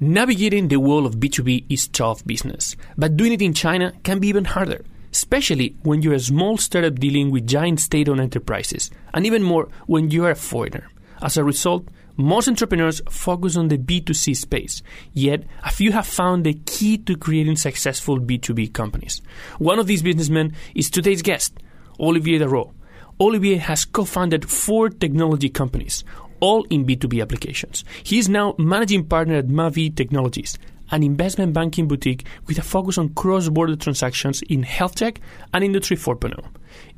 Navigating the world of B2B is tough business, but doing it in China can be even harder, especially when you're a small startup dealing with giant state owned enterprises, and even more when you are a foreigner. As a result, most entrepreneurs focus on the B2C space, yet a few have found the key to creating successful B2B companies. One of these businessmen is today's guest, Olivier Darro. Olivier has co founded four technology companies, all in B2B applications. He is now managing partner at Mavie Technologies, an investment banking boutique with a focus on cross border transactions in health tech and Industry 4.0.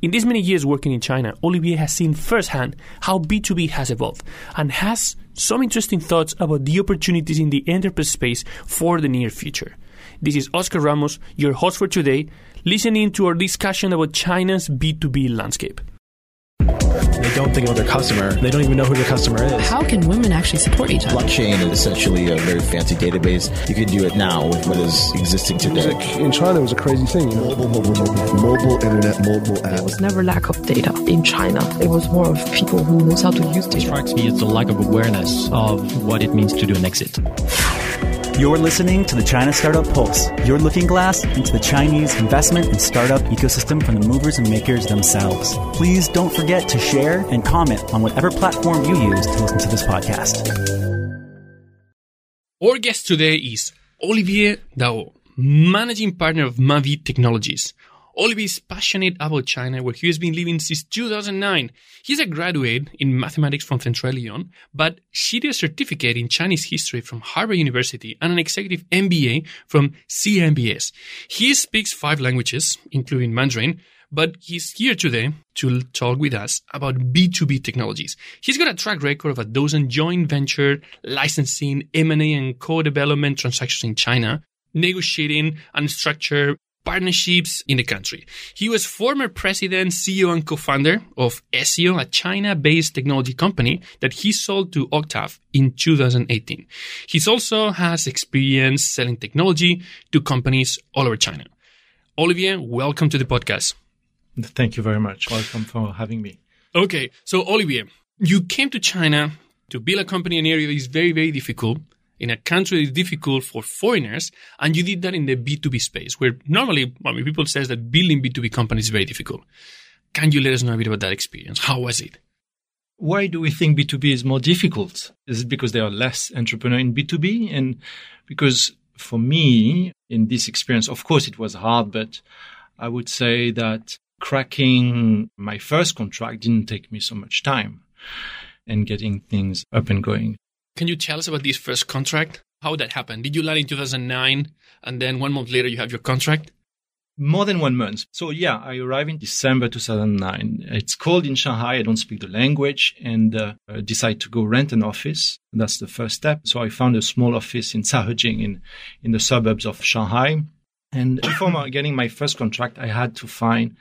In these many years working in China, Olivier has seen firsthand how B2B has evolved and has some interesting thoughts about the opportunities in the enterprise space for the near future. This is Oscar Ramos, your host for today, listening to our discussion about China's B2B landscape. They don't think about their customer. They don't even know who their customer is. How can women actually support each other? Blockchain is essentially a very fancy database. You can do it now with what is existing today. Music in China it was a crazy thing. You know? Mobile, mobile, mobile, mobile internet, mobile app. There was never lack of data in China. It was more of people who knows how to use data. strikes me as the lack of awareness of what it means to do an exit. You're listening to the China Startup Pulse, your looking glass into the Chinese investment and startup ecosystem from the movers and makers themselves. Please don't forget to share and comment on whatever platform you use to listen to this podcast. Our guest today is Olivier Dao, managing partner of Mavie Technologies. Olivier is passionate about China, where he has been living since 2009. He's a graduate in mathematics from Centrale Lyon, but she did a certificate in Chinese history from Harvard University and an executive MBA from CMBS. He speaks five languages, including Mandarin, but he's here today to talk with us about B2B technologies. He's got a track record of a dozen joint venture, licensing, M&A and co-development transactions in China, negotiating and structure partnerships in the country. He was former president, CEO, and co-founder of SEO, a China-based technology company that he sold to Octave in 2018. He also has experience selling technology to companies all over China. Olivier, welcome to the podcast. Thank you very much. Welcome for having me. Okay, so Olivier, you came to China to build a company in an area that is very, very difficult, in a country that is difficult for foreigners, and you did that in the B2B space, where normally, I mean, people says that building B2B companies is very difficult. Can you let us know a bit about that experience? How was it? Why do we think B2B is more difficult? Is it because there are less entrepreneurs in B2B? And because for me, in this experience, of course, it was hard, but I would say that cracking my first contract didn't take me so much time and getting things up and going. Can you tell us about this first contract? How that happened? Did you land in 2009 and then one month later you have your contract? More than one month. So yeah, I arrived in December 2009. It's cold in Shanghai. I don't speak the language and uh, decide to go rent an office. That's the first step. So I found a small office in Caohejing in, in the suburbs of Shanghai. And before getting my first contract, I had to find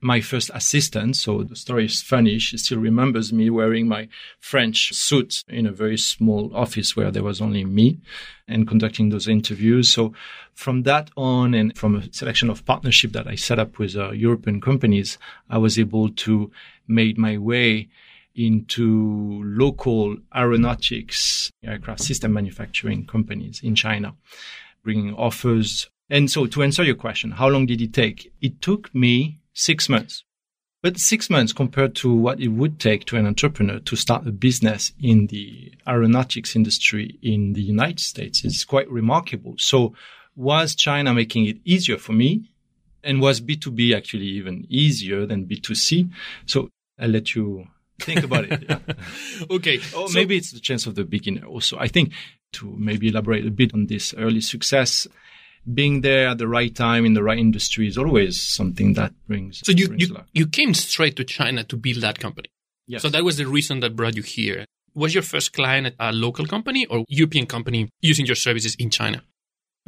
my first assistant. So the story is funny. She still remembers me wearing my French suit in a very small office where there was only me and conducting those interviews. So from that on and from a selection of partnership that I set up with uh, European companies, I was able to make my way into local aeronautics aircraft system manufacturing companies in China, bringing offers. And so to answer your question, how long did it take? It took me six months. But six months compared to what it would take to an entrepreneur to start a business in the aeronautics industry in the United States is quite remarkable. So was China making it easier for me? And was B2B actually even easier than B2C? So I'll let you think about it. Yeah. Okay. Or so- maybe it's the chance of the beginner also. I think to maybe elaborate a bit on this early success, being there at the right time in the right industry is always something that brings. So you, brings you, luck. you came straight to China to build that company. Yes. So that was the reason that brought you here. Was your first client a local company or European company using your services in China?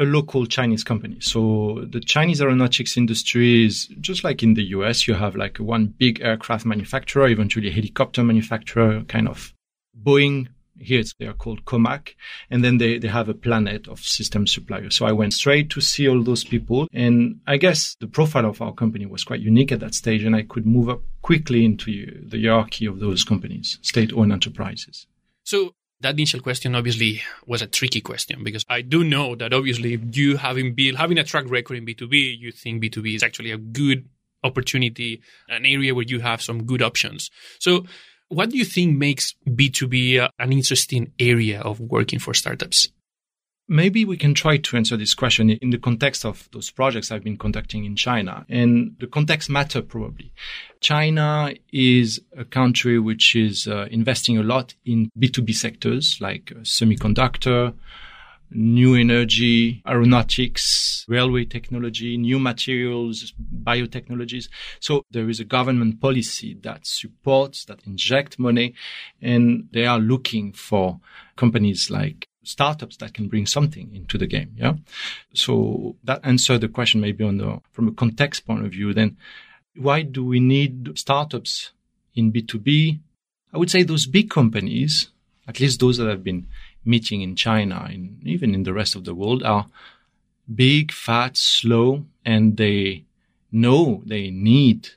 a local Chinese company. So the Chinese aeronautics industry is just like in the US, you have like one big aircraft manufacturer, eventually a helicopter manufacturer, kind of Boeing. Here they are called Comac. And then they, they have a planet of system suppliers. So I went straight to see all those people. And I guess the profile of our company was quite unique at that stage. And I could move up quickly into the hierarchy of those companies, state owned enterprises. So That initial question obviously was a tricky question because I do know that obviously you having built having a track record in B2B, you think B2B is actually a good opportunity, an area where you have some good options. So what do you think makes B2B an interesting area of working for startups? Maybe we can try to answer this question in the context of those projects I've been conducting in China. And the context matter probably. China is a country which is uh, investing a lot in B2B sectors like uh, semiconductor, new energy, aeronautics, railway technology, new materials, biotechnologies. So there is a government policy that supports, that inject money, and they are looking for companies like startups that can bring something into the game. Yeah. So that answered the question maybe on the, from a context point of view. Then why do we need startups in B2B? I would say those big companies, at least those that have been meeting in China and even in the rest of the world are big, fat, slow, and they know they need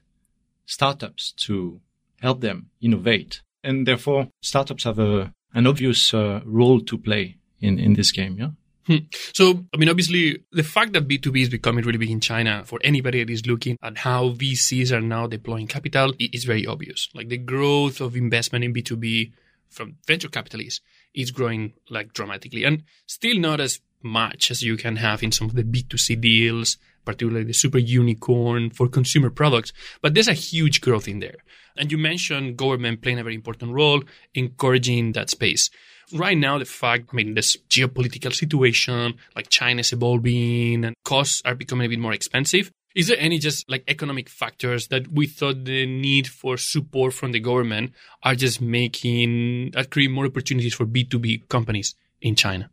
startups to help them innovate. And therefore startups have a an obvious uh, role to play in, in this game. Yeah. Hmm. So, I mean, obviously, the fact that B2B is becoming really big in China for anybody that is looking at how VCs are now deploying capital is very obvious. Like the growth of investment in B2B from venture capitalists is growing like dramatically and still not as much as you can have in some of the B2C deals, particularly the super unicorn for consumer products. But there's a huge growth in there. And you mentioned government playing a very important role, encouraging that space. Right now, the fact, I mean, this geopolitical situation, like China's evolving and costs are becoming a bit more expensive. Is there any just like economic factors that we thought the need for support from the government are just making, that create more opportunities for B2B companies in China?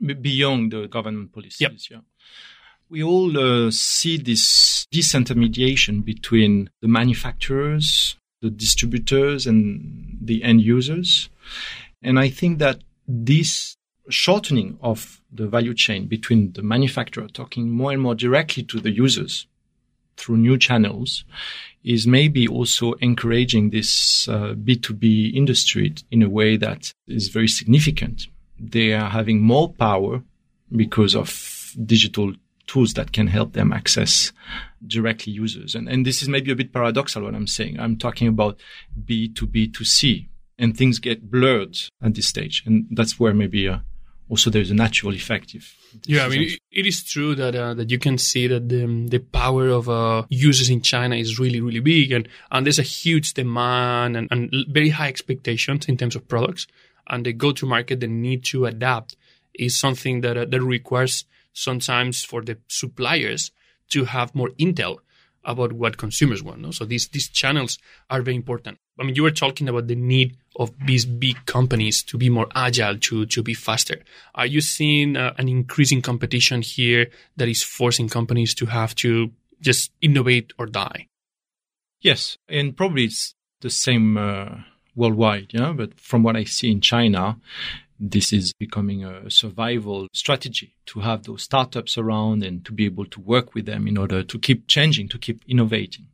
Beyond the government policies, yep. yeah we all uh, see this disintermediation between the manufacturers, the distributors, and the end users. And I think that this shortening of the value chain between the manufacturer talking more and more directly to the users through new channels is maybe also encouraging this uh, B2B industry in a way that is very significant. They are having more power because of digital tools that can help them access directly users. And, and this is maybe a bit paradoxal what I'm saying. I'm talking about B two B to C and things get blurred at this stage. And that's where maybe uh, also there's a natural effect. If yeah, I mean, it, it is true that uh, that you can see that the, the power of uh, users in China is really, really big, and, and there's a huge demand and, and very high expectations in terms of products. And the go-to market, the need to adapt, is something that uh, that requires sometimes for the suppliers to have more intel about what consumers want. No? So these these channels are very important. I mean, you were talking about the need of these big companies to be more agile, to to be faster. Are you seeing uh, an increasing competition here that is forcing companies to have to just innovate or die? Yes, and probably it's the same uh, worldwide. Yeah, but from what I see in China, this is becoming a survival strategy to have those startups around and to be able to work with them in order to keep changing, to keep innovating.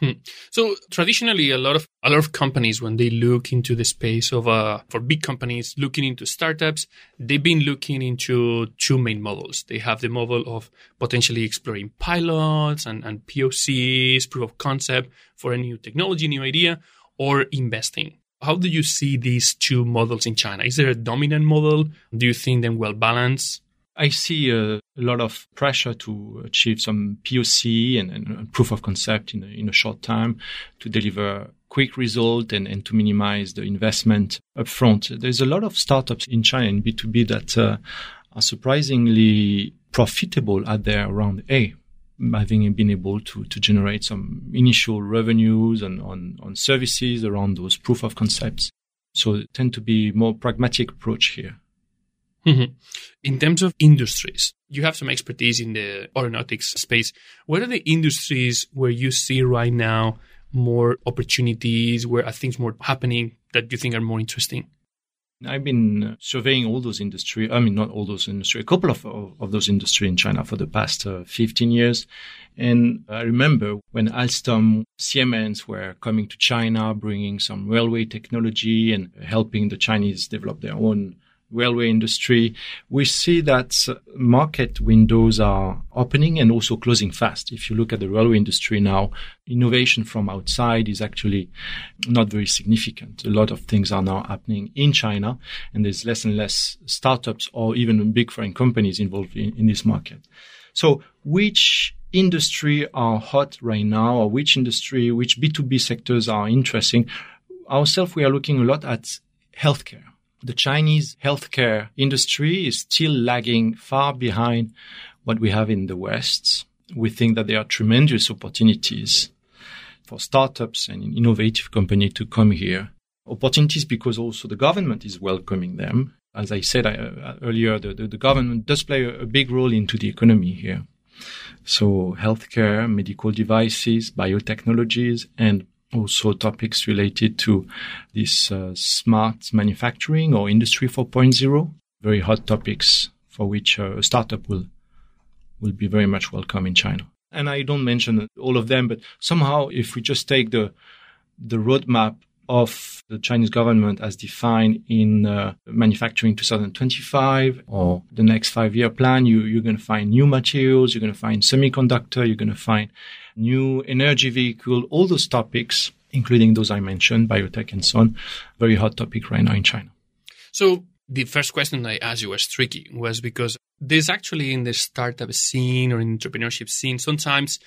Hmm. So traditionally, a lot of a lot of companies, when they look into the space of uh, for big companies looking into startups, they've been looking into two main models. They have the model of potentially exploring pilots and, and POCs, proof of concept for a new technology, new idea, or investing. How do you see these two models in China? Is there a dominant model? Do you think them well balanced? I see a, lot of pressure to achieve some POC and, and proof of concept in a, in a, short time to deliver quick result and, and to minimize the investment upfront. There's a lot of startups in China in B2B that uh, are surprisingly profitable at their round A having been able to, to generate some initial revenues and on, on services around those proof of concepts. So tend to be more pragmatic approach here. Mm-hmm. In terms of industries, you have some expertise in the aeronautics space. What are the industries where you see right now more opportunities, where are things more happening that you think are more interesting? I've been uh, surveying all those industry. I mean, not all those industry, a couple of, of, of those industry in China for the past uh, 15 years. And I remember when Alstom, Siemens were coming to China, bringing some railway technology and helping the Chinese develop their own railway industry, we see that market windows are opening and also closing fast. If you look at the railway industry now, innovation from outside is actually not very significant. A lot of things are now happening in China and there's less and less startups or even big foreign companies involved in, in this market. So which industry are hot right now or which industry, which B2B sectors are interesting? Ourselves, we are looking a lot at healthcare the Chinese healthcare industry is still lagging far behind what we have in the West. We think that there are tremendous opportunities for startups and innovative companies to come here. Opportunities because also the government is welcoming them. As I said uh, earlier, the, the, the, government does play a, a big role into the economy here. So healthcare, medical devices, biotechnologies, and also topics related to this uh, smart manufacturing or industry 4.0 very hot topics for which uh, a startup will will be very much welcome in China. And I don't mention all of them but somehow if we just take the the roadmap of the Chinese government as defined in uh, manufacturing 2025 or the next five year plan, you, you're going to find new materials, you're going to find semiconductor, you're going to find new energy vehicle, all those topics, including those I mentioned, biotech and so on, very hot topic right now in China. So the first question I asked you was tricky, was because there's actually in the startup scene or in entrepreneurship scene sometimes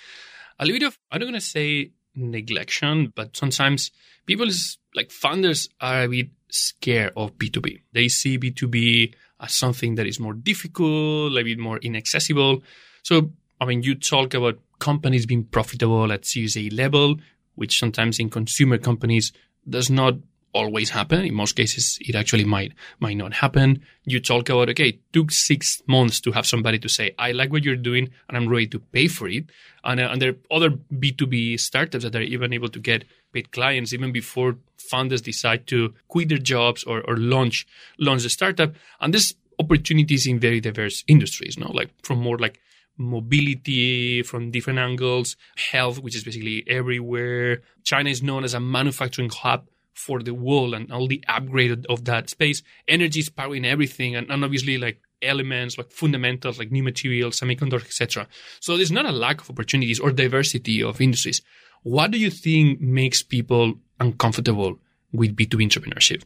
a little bit of I'm not gonna say neglection, but sometimes people like founders are a bit scared of B2B. They see B2B as something that is more difficult, a bit more inaccessible. So I mean you talk about companies being profitable at Series A level, which sometimes in consumer companies does not always happen. In most cases, it actually might might not happen. You talk about okay, it took six months to have somebody to say, "I like what you're doing, and I'm ready to pay for it." And, uh, and there are other B2B startups that are even able to get paid clients even before founders decide to quit their jobs or, or launch launch the startup. And there's opportunities in very diverse industries, no, like from more like mobility from different angles, health, which is basically everywhere. China is known as a manufacturing hub for the world and all the upgrade of that space. Energy is powering everything, and, and obviously like elements like fundamentals like new materials, semiconductors, etc. So there's not a lack of opportunities or diversity of industries. What do you think makes people uncomfortable with B2B entrepreneurship?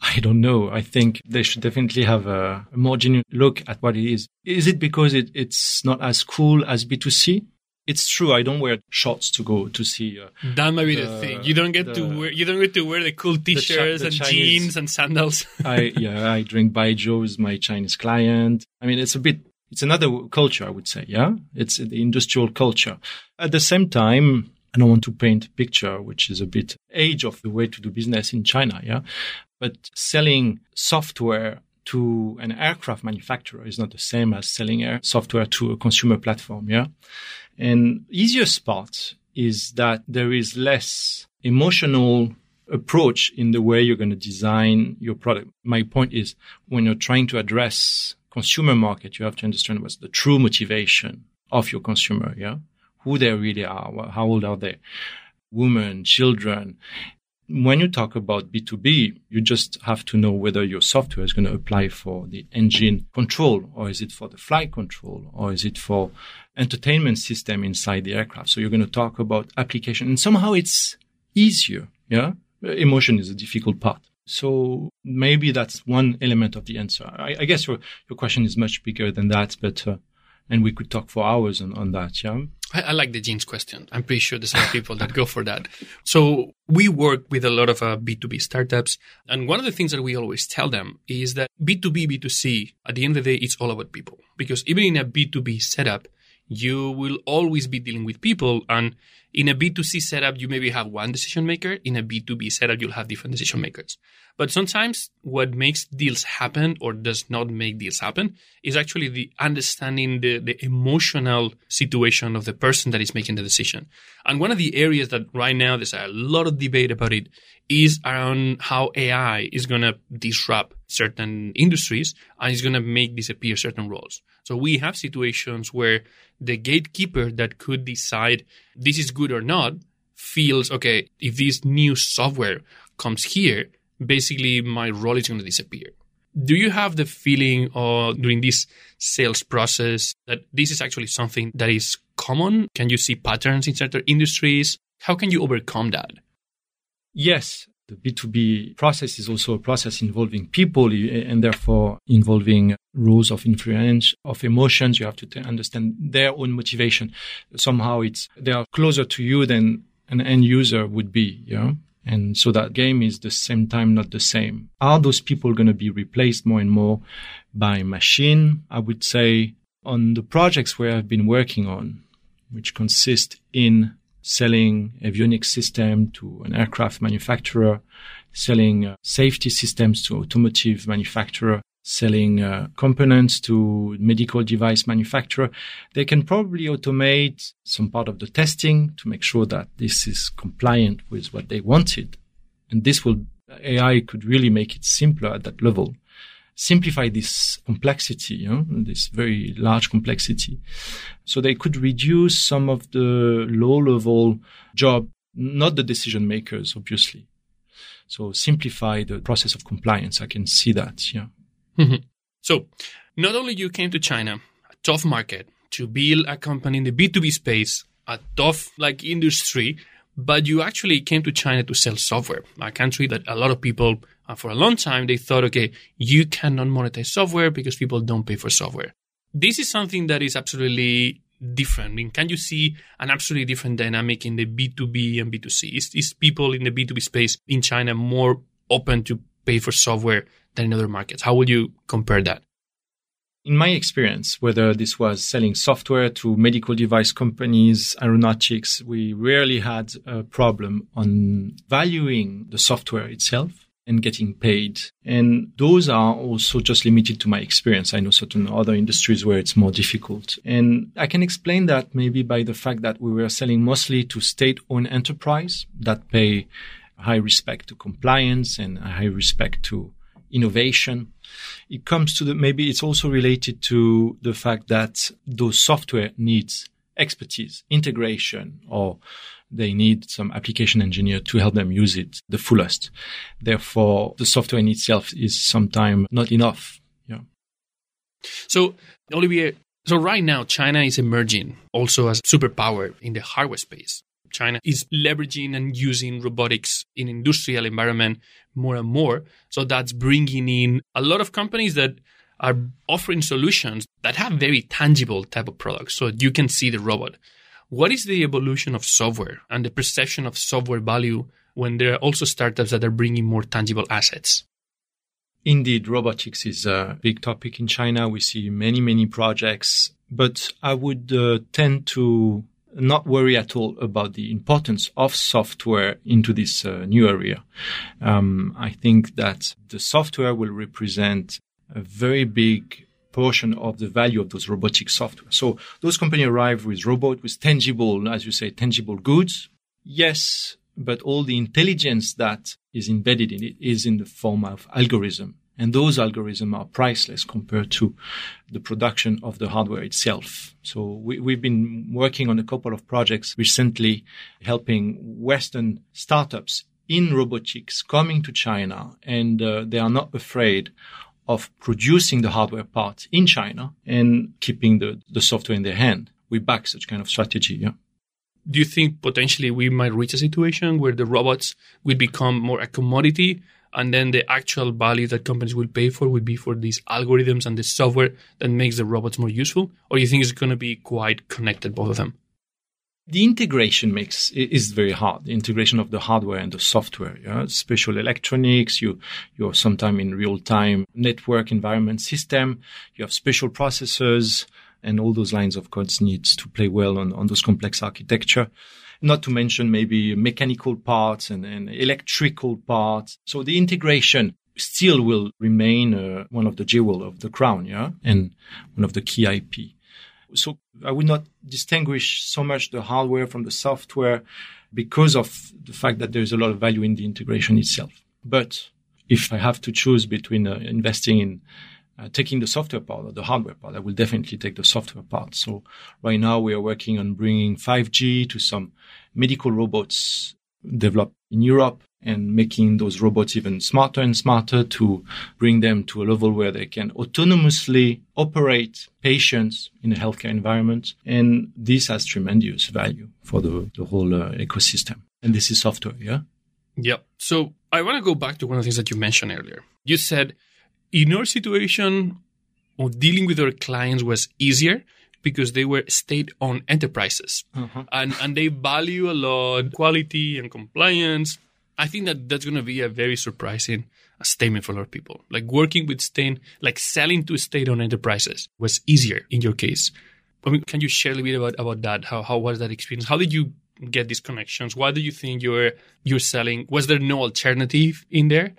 I don't know. I think they should definitely have a, a more genuine look at what it is. Is it because it, it's not as cool as B2C? It's true. I don't wear shorts to go to see. Uh, that might be the, the, thing. You don't get the, to wear. You don't get to wear the cool T-shirts the, and Chinese, jeans and sandals. I yeah. I drink baijiu with my Chinese client. I mean, it's a bit. It's another culture, I would say. Yeah, it's the industrial culture. At the same time, I don't want to paint a picture which is a bit age of the way to do business in China. Yeah, but selling software to an aircraft manufacturer is not the same as selling air software to a consumer platform. Yeah. And easiest part is that there is less emotional approach in the way you're going to design your product. My point is when you're trying to address consumer market, you have to understand what's the true motivation of your consumer. Yeah. Who they really are. How old are they? Women, children when you talk about B2B, you just have to know whether your software is going to apply for the engine control or is it for the flight control or is it for entertainment system inside the aircraft. So you're going to talk about application and somehow it's easier. Yeah. Emotion is a difficult part. So maybe that's one element of the answer. I, I guess your, your question is much bigger than that, but, uh, and we could talk for hours on, on that. Yeah. I, I, like the jeans question. I'm pretty sure there's a lot of people that go for that. So we work with a lot of uh, B2B startups. And one of the things that we always tell them is that B2B, B2C, at the end of the day, it's all about people. Because even in a B2B setup, you will always be dealing with people. And In a B2C setup, you maybe have one decision maker. In a B2B setup, you'll have different decision makers. But sometimes what makes deals happen or does not make deals happen is actually the understanding the, the emotional situation of the person that is making the decision. And one of the areas that right now there's a lot of debate about it is around how AI is going to disrupt certain industries and is going to make disappear certain roles. So we have situations where the gatekeeper that could decide this is good or not feels, okay, if this new software comes here, basically my role is going to disappear. Do you have the feeling during this sales process that this is actually something that is common? Can you see patterns in certain industries? How can you overcome that? Yes, the B2B process is also a process involving people and therefore involving rules of influence, of emotions. You have to t- understand their own motivation. Somehow it's, they are closer to you than an end user would be, know? And so that game is the same time not the same. Are those people going to be replaced more and more by machine? I would say on the projects where I've been working on, which consist in selling avionics system to an aircraft manufacturer, selling uh, safety systems to automotive manufacturer, selling uh, components to medical device manufacturer. They can probably automate some part of the testing to make sure that this is compliant with what they wanted. And this will, AI could really make it simpler at that level simplify this complexity, you know, this very large complexity. So they could reduce some of the low level job, not the decision makers, obviously. So simplify the process of compliance. I can see that. Yeah. Mm-hmm. So not only you came to China, a tough market to build a company in the B2B space, a tough like industry, but you actually came to China to sell software, a country that a lot of people uh, for a long time, they thought, okay, you cannot monetize software because people don't pay for software. This is something that is absolutely different. I mean, can you see an absolutely different dynamic in the B2B and B2C? Is, is people in the B2B space in China more open to pay for software than in other markets? How would you compare that? In my experience, whether this was selling software to medical device companies, aeronautics, we rarely had a problem on valuing the software itself and getting paid. And those are also just limited to my experience. I know certain other industries where it's more difficult. And I can explain that maybe by the fact that we were selling mostly to state owned enterprise that pay high respect to compliance and high respect to innovation. It comes to the, maybe it's also related to the fact that those software needs expertise, integration or they need some application engineer to help them use it the fullest. Therefore, the software in itself is sometimes not enough. Yeah. So, Olivier, so right now, China is emerging also as superpower in the hardware space. China is leveraging and using robotics in industrial environment more and more. So that's bringing in a lot of companies that are offering solutions that have very tangible type of products. So you can see the robot. What is the evolution of software and the perception of software value when there are also startups that are bringing more tangible assets? Indeed, robotics is a big topic in China. We see many, many projects, but I would uh, tend to not worry at all about the importance of software into this uh, new area. Um, I think that the software will represent a very big portion of the value of those robotic software. So those companies arrive with robot, with tangible, as you say, tangible goods. Yes, but all the intelligence that is embedded in it is in the form of algorithm. And those algorithms are priceless compared to the production of the hardware itself. So we, have been working on a couple of projects recently helping Western startups in robotics coming to China and uh, they are not afraid of producing the hardware part in China and keeping the, the software in their hand. We back such kind of strategy. Yeah. Do you think potentially we might reach a situation where the robots will become more a commodity and then the actual value that companies will pay for would be for these algorithms and the software that makes the robots more useful? Or do you think it's going to be quite connected, both of them? The integration makes is very hard. The integration of the hardware and the software, yeah? special electronics. You you're sometime in real time network environment system. You have special processors, and all those lines of codes needs to play well on on those complex architecture. not to mention maybe mechanical parts and, and electrical parts. So the integration still will remain uh, one of the jewel of the crown, yeah, and one of the key IP. So I would not distinguish so much the hardware from the software because of the fact that there's a lot of value in the integration itself. But if I have to choose between uh, investing in uh, taking the software part or the hardware part, I will definitely take the software part. So right now we are working on bringing 5G to some medical robots developed in Europe and making those robots even smarter and smarter to bring them to a level where they can autonomously operate patients in a healthcare environment. And this has tremendous value for the, the whole uh, ecosystem. And this is software, yeah? Yep. So I want to go back to one of the things that you mentioned earlier. You said in our situation, dealing with our clients was easier because they were state-owned enterprises uh-huh. and, and they value a lot quality and compliance. I think that that's going to be a very surprising statement for a lot of people. Like working with state, like selling to state-owned enterprises was easier in your case. I mean, can you share a little bit about, about that? How, how was that experience? How did you get these connections? Why do you think you're, you're selling? Was there no alternative in there?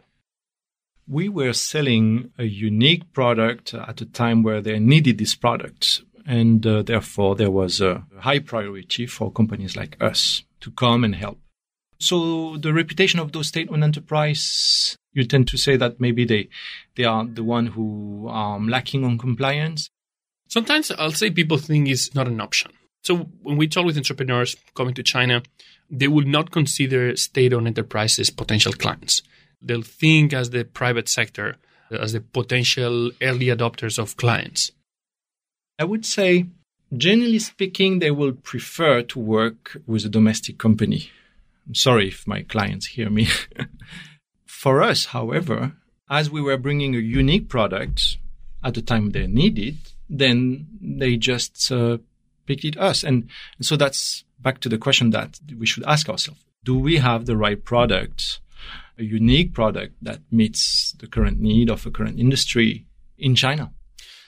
we were selling a unique product at a time where they needed this product. And uh, therefore, there was a high priority for companies like us to come and help. So the reputation of those state-owned enterprise, you tend to say that maybe they, they are the one who are lacking on compliance. Sometimes I'll say people think it's not an option. So when we talk with entrepreneurs coming to China, they will not consider state-owned enterprises potential clients They'll think as the private sector, as the potential early adopters of clients. I would say, generally speaking, they will prefer to work with a domestic company. I'm sorry if my clients hear me. For us, however, as we were bringing a unique product at the time they needed, then they just uh, picked it us. And, and so that's back to the question that we should ask ourselves. Do we have the right product a unique product that meets the current need of a current industry in China.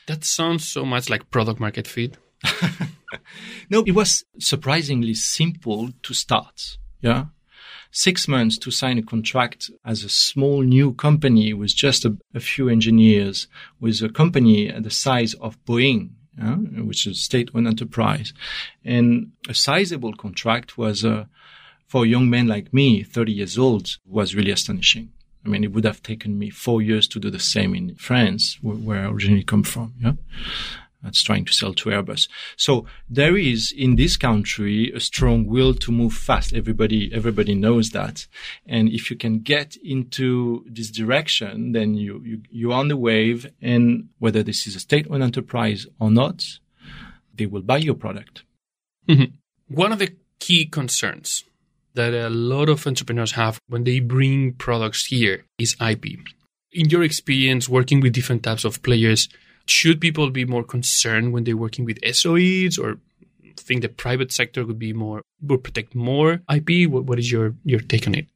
That sounds so much like product market fit. no, it was surprisingly simple to start. Yeah. Six months to sign a contract as a small new company with just a, a few engineers with a company at the size of Boeing, yeah, which is a state-owned enterprise. And a sizable contract was a, for a young man like me, 30 years old, was really astonishing. I mean, it would have taken me four years to do the same in France, where I originally come from. Yeah. That's trying to sell to Airbus. So there is in this country a strong will to move fast. Everybody, everybody knows that. And if you can get into this direction, then you, you, you're on the wave. And whether this is a state-owned enterprise or not, they will buy your product. Mm-hmm. One of the key concerns that a lot of entrepreneurs have when they bring products here is IP. In your experience working with different types of players, should people be more concerned when they're working with SOEs or think the private sector would be more would protect more IP? what, what is your, your take on it?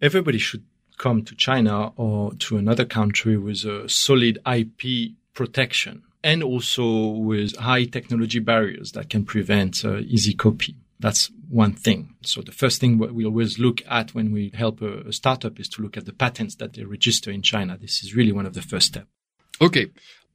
Everybody should come to China or to another country with a solid IP protection and also with high technology barriers that can prevent uh, easy copy. That's one thing. So the first thing we always look at when we help a, a startup is to look at the patents that they register in China. This is really one of the first steps. Okay.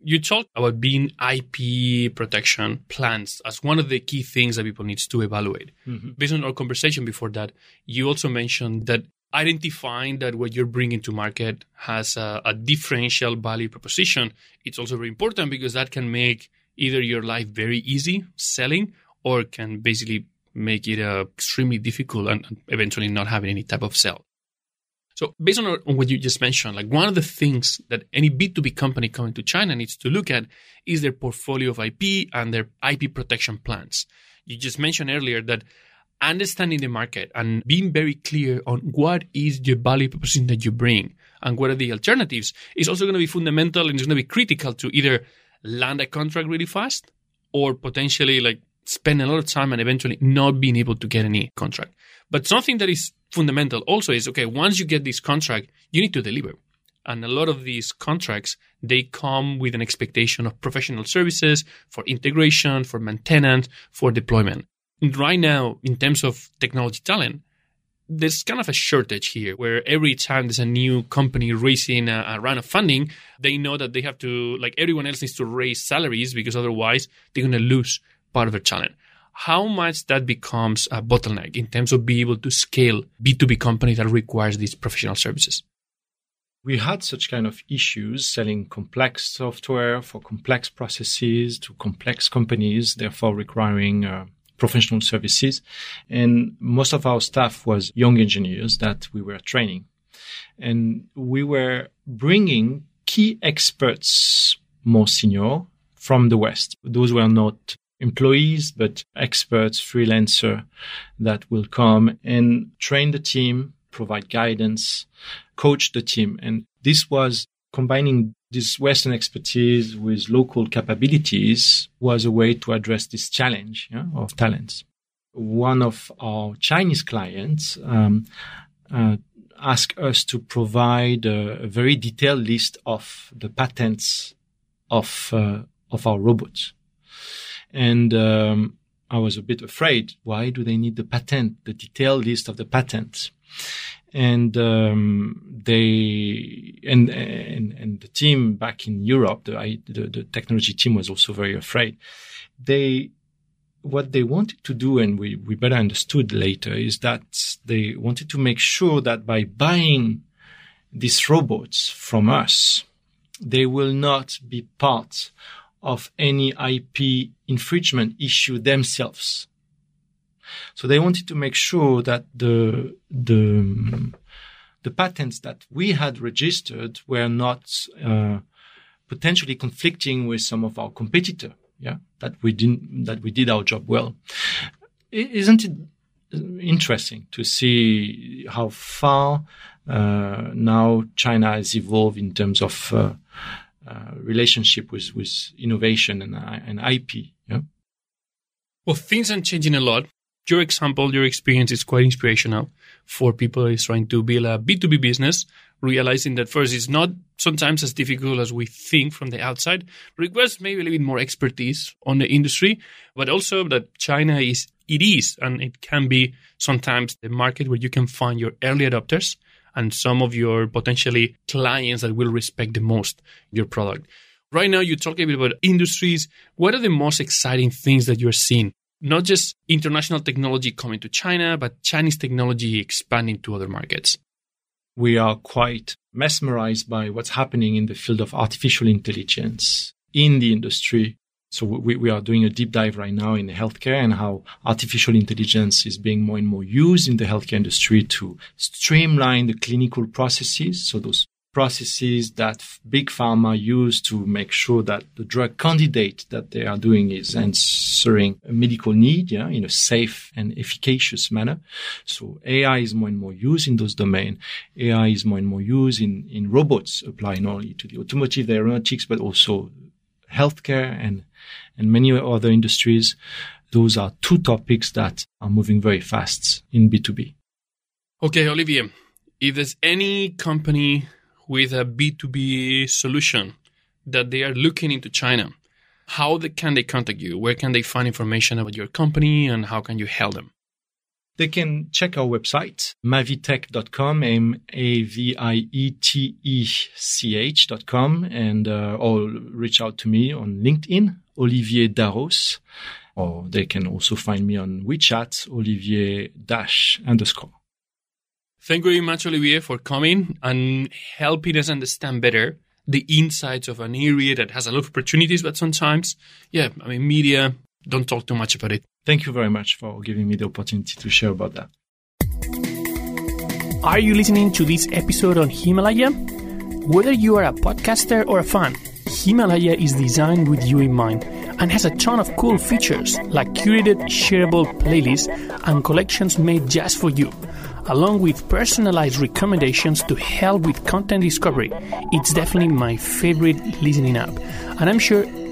You talked about being IP protection plans as one of the key things that people need to evaluate. Mm-hmm. Based on our conversation before that, you also mentioned that identifying that what you're bringing to market has a, a differential value proposition. It's also very important because that can make either your life very easy selling or can basically make it uh, extremely difficult and eventually not having any type of sell. So based on, on what you just mentioned, like one of the things that any B2B company coming to China needs to look at is their portfolio of IP and their IP protection plans. You just mentioned earlier that understanding the market and being very clear on what is the value proposition that you bring and what are the alternatives is also going to be fundamental and it's going to be critical to either land a contract really fast or potentially like spend a lot of time and eventually not being able to get any contract. But something that is fundamental also is okay, once you get this contract, you need to deliver. And a lot of these contracts, they come with an expectation of professional services for integration, for maintenance, for deployment. right now, in terms of technology talent, there's kind of a shortage here where every time there's a new company raising a, a, round of funding, they know that they have to, like everyone else needs to raise salaries because otherwise they're going to lose part of their talent. How much that becomes a bottleneck in terms of being able to scale B2B company that requires these professional services? We had such kind of issues selling complex software for complex processes to complex companies, therefore requiring uh, professional services. And most of our staff was young engineers that we were training. And we were bringing key experts more senior from the West. Those were not employees, but experts, freelancer that will come and train the team, provide guidance, coach the team. And this was combining this Western expertise with local capabilities was a way to address this challenge yeah, of talents. One of our Chinese clients um, uh, asked us to provide a, a, very detailed list of the patents of uh, of our robots, and um, I was a bit afraid. Why do they need the patent? The detailed list of the patents and um, they and, and and the team back in Europe, the, the, the technology team was also very afraid. They what they wanted to do, and we we better understood later, is that they wanted to make sure that by buying these robots from us, they will not be part of any IP infringement issue themselves. So they wanted to make sure that the the the patents that we had registered were not uh, potentially conflicting with some of our competitor. Yeah, that we didn't that we did our job well. Isn't it interesting to see how far uh, now China has evolved in terms of uh, uh, relationship with with innovation and uh, and IP? Yeah. Well, things are changing a lot your example, your experience is quite inspirational for people who is trying to build a B2B business, realizing that first it's not sometimes as difficult as we think from the outside, requires maybe a little bit more expertise on the industry, but also that China is, it is, and it can be sometimes the market where you can find your early adopters and some of your potentially clients that will respect the most your product. Right now, you talk a bit about industries. What are the most exciting things that you're seeing not just international technology coming to China, but Chinese technology expanding to other markets. We are quite mesmerized by what's happening in the field of artificial intelligence in the industry. So we, we are doing a deep dive right now in the healthcare and how artificial intelligence is being more and more used in the healthcare industry to streamline the clinical processes. So those processes that big pharma use to make sure that the drug candidate that they are doing is answering a medical need, yeah, in a safe and efficacious manner. So AI is more and more used in those domains. AI is more and more used in, in robots applying not only to the automotive, the aeronautics, but also healthcare and, and many other industries. Those are two topics that are moving very fast in B2B. Okay, Olivier, if there's any company with a B2B solution that they are looking into China, how they, can they contact you? Where can they find information about your company and how can you help them? They can check our website, mavietech.com, M-A-V-I-E-T-E-C-H.com, and uh, or reach out to me on LinkedIn, Olivier Darros, or they can also find me on WeChat, Olivier dash underscore. Thank you very much, Olivier, for coming and helping us understand better the insights of an area that has a lot of opportunities, but sometimes, yeah, I mean, media don't talk too much about it. Thank you very much for giving me the opportunity to share about that. Are you listening to this episode on Himalaya? Whether you are a podcaster or a fan, Himalaya is designed with you in mind and has a ton of cool features like curated, shareable playlists and collections made just for you along with personalized recommendations to help with content discovery. It's definitely my favorite listening app, and I'm sure